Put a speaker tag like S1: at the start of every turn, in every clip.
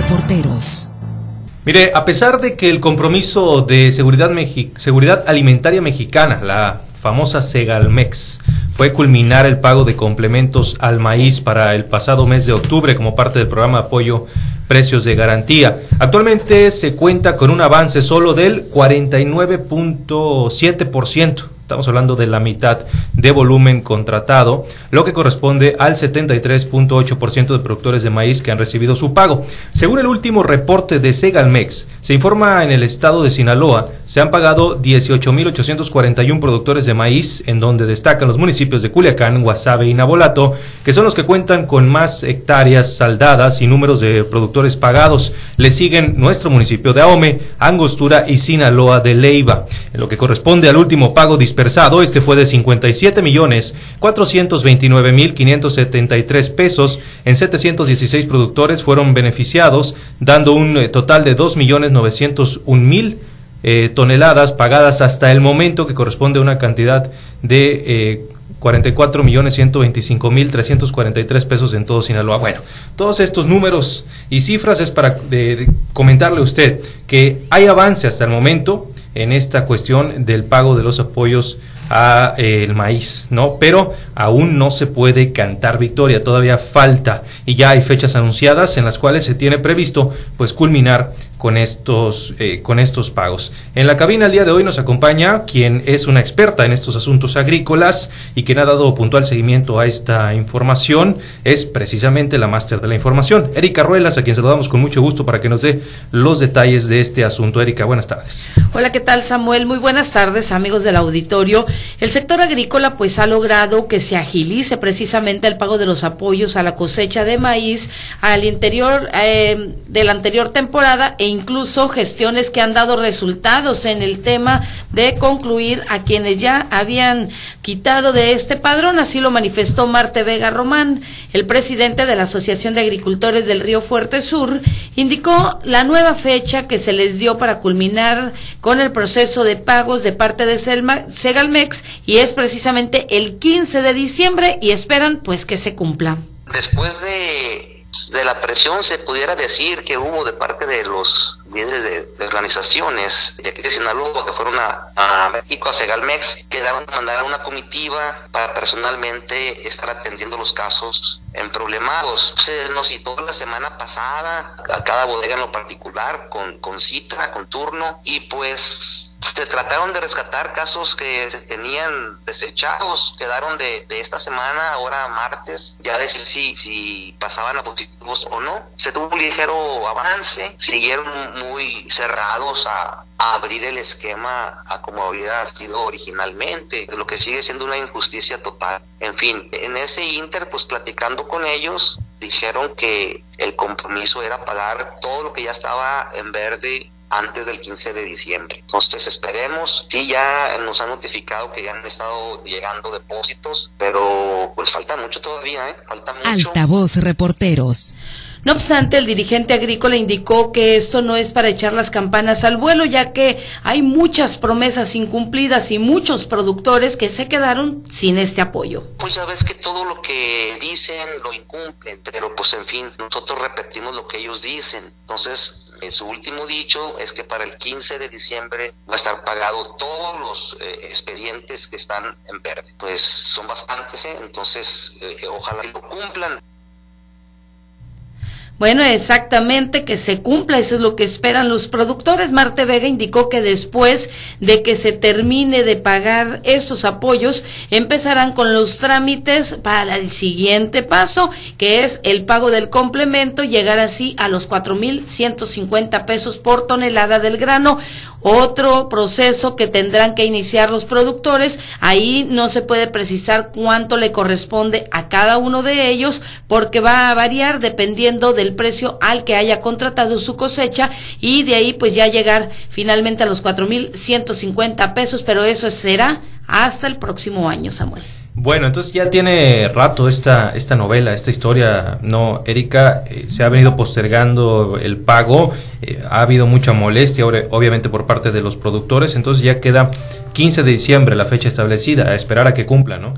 S1: reporteros.
S2: Mire, a pesar de que el compromiso de seguridad, seguridad alimentaria mexicana, la famosa Segalmex, fue culminar el pago de complementos al maíz para el pasado mes de octubre como parte del programa de apoyo precios de garantía. Actualmente se cuenta con un avance solo del 49.7%. Estamos hablando de la mitad de volumen contratado, lo que corresponde al 73.8% de productores de maíz que han recibido su pago. Según el último reporte de Segalmex, se informa en el estado de Sinaloa, se han pagado 18.841 productores de maíz, en donde destacan los municipios de Culiacán, Guasave y Nabolato, que son los que cuentan con más hectáreas saldadas y números de productores pagados. Le siguen nuestro municipio de Ahome, Angostura y Sinaloa de Leiva. En lo que corresponde al último pago este fue de 57 millones 429 mil 573 pesos. En 716 productores fueron beneficiados, dando un eh, total de 2 millones 901 mil eh, toneladas pagadas hasta el momento, que corresponde a una cantidad de eh, 44 millones 125 mil 343 pesos en todo Sinaloa. Bueno, todos estos números y cifras es para comentarle a usted que hay avance hasta el momento en esta cuestión del pago de los apoyos a eh, el maíz, ¿no? Pero aún no se puede cantar victoria, todavía falta y ya hay fechas anunciadas en las cuales se tiene previsto pues culminar con estos eh, con estos pagos. En la cabina el día de hoy nos acompaña quien es una experta en estos asuntos agrícolas y quien ha dado puntual seguimiento a esta información es precisamente la máster de la información, Erika Ruelas, a quien saludamos con mucho gusto para que nos dé los detalles de este asunto. Erika, buenas tardes.
S3: Hola, ¿qué tal Samuel? Muy buenas tardes, amigos del auditorio. El sector agrícola pues ha logrado que se agilice precisamente el pago de los apoyos a la cosecha de maíz al interior eh, de la anterior temporada e incluso gestiones que han dado resultados en el tema de concluir a quienes ya habían quitado de este padrón, así lo manifestó Marte Vega Román, el presidente de la Asociación de Agricultores del Río Fuerte Sur, indicó la nueva fecha que se les dio para culminar con el proceso de pagos de parte de Segalmex y es precisamente el 15 de diciembre y esperan pues que se cumpla.
S4: Después de de la presión se pudiera decir que hubo de parte de los líderes de, organizaciones de aquí de Sinaloa que fueron a, México, a Segalmex, quedaron a mandar a una comitiva para personalmente estar atendiendo los casos en problemados. Se nos citó la semana pasada a cada bodega en lo particular con, con cita, con turno y pues se trataron de rescatar casos que se tenían desechados, quedaron de, de esta semana, ahora martes, ya decir si, si pasaban a positivos o no. Se tuvo un ligero avance, siguieron muy cerrados a, a abrir el esquema a como había sido originalmente, lo que sigue siendo una injusticia total. En fin, en ese inter, pues platicando con ellos, dijeron que el compromiso era pagar todo lo que ya estaba en verde antes del 15 de diciembre. Entonces esperemos, sí ya nos han notificado que ya han estado llegando depósitos, pero pues falta mucho todavía, ¿eh? Falta mucho.
S1: Altavoz Reporteros.
S3: No obstante, el dirigente agrícola indicó que esto no es para echar las campanas al vuelo, ya que hay muchas promesas incumplidas y muchos productores que se quedaron sin este apoyo.
S4: Pues ya ves que todo lo que dicen lo incumplen, pero pues en fin, nosotros repetimos lo que ellos dicen. Entonces, en su último dicho es que para el 15 de diciembre va a estar pagado todos los eh, expedientes que están en verde. Pues son bastantes, ¿eh? entonces eh, ojalá lo cumplan.
S3: Bueno, exactamente que se cumpla, eso es lo que esperan los productores. Marte Vega indicó que después de que se termine de pagar estos apoyos, empezarán con los trámites para el siguiente paso, que es el pago del complemento, llegar así a los 4.150 pesos por tonelada del grano otro proceso que tendrán que iniciar los productores. Ahí no se puede precisar cuánto le corresponde a cada uno de ellos porque va a variar dependiendo del precio al que haya contratado su cosecha y de ahí pues ya llegar finalmente a los 4.150 pesos, pero eso será hasta el próximo año, Samuel.
S2: Bueno, entonces ya tiene rato esta, esta novela, esta historia, ¿no, Erika? Eh, se ha venido postergando el pago, eh, ha habido mucha molestia, obviamente, por parte de los productores, entonces ya queda 15 de diciembre la fecha establecida, a esperar a que cumpla, ¿no?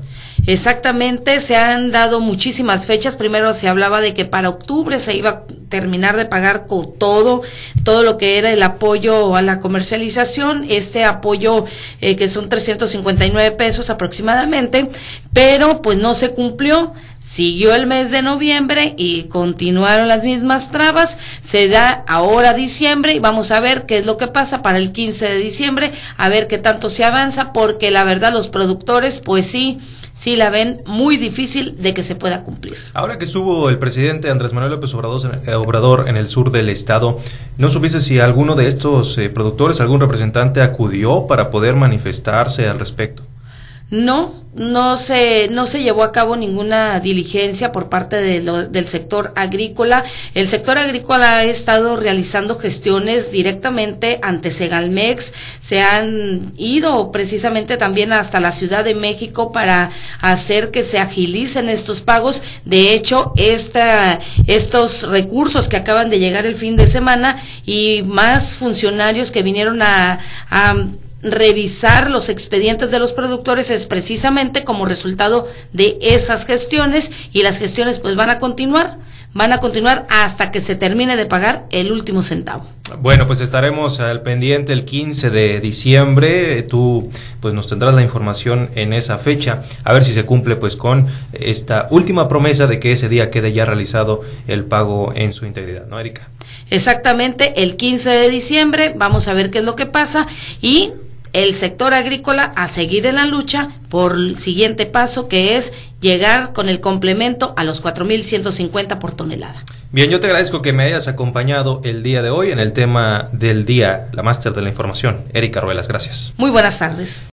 S3: Exactamente, se han dado muchísimas fechas. Primero se hablaba de que para octubre se iba terminar de pagar con todo, todo lo que era el apoyo a la comercialización, este apoyo eh, que son 359 pesos aproximadamente, pero pues no se cumplió. Siguió el mes de noviembre y continuaron las mismas trabas. Se da ahora diciembre y vamos a ver qué es lo que pasa para el 15 de diciembre, a ver qué tanto se avanza, porque la verdad los productores pues sí sí la ven muy difícil de que se pueda cumplir.
S2: Ahora que subo el presidente Andrés Manuel López Obrador, eh, en el sur del estado, ¿no supiste si alguno de estos eh, productores, algún representante acudió para poder manifestarse al respecto?
S3: No, no se, no se llevó a cabo ninguna diligencia por parte de del sector agrícola. El sector agrícola ha estado realizando gestiones directamente ante Segalmex. Se han ido precisamente también hasta la Ciudad de México para hacer que se agilicen estos pagos. De hecho, esta, estos recursos que acaban de llegar el fin de semana y más funcionarios que vinieron a, a revisar los expedientes de los productores es precisamente como resultado de esas gestiones y las gestiones pues van a continuar van a continuar hasta que se termine de pagar el último centavo.
S2: Bueno, pues estaremos al pendiente el 15 de diciembre. Tú pues nos tendrás la información en esa fecha, a ver si se cumple pues con esta última promesa de que ese día quede ya realizado el pago en su integridad, ¿no, Erika?
S3: Exactamente, el 15 de diciembre, vamos a ver qué es lo que pasa y el sector agrícola a seguir en la lucha por el siguiente paso que es llegar con el complemento a los 4.150 por tonelada.
S2: Bien, yo te agradezco que me hayas acompañado el día de hoy en el tema del día, la máster de la información. Erika Ruelas, gracias.
S3: Muy buenas tardes.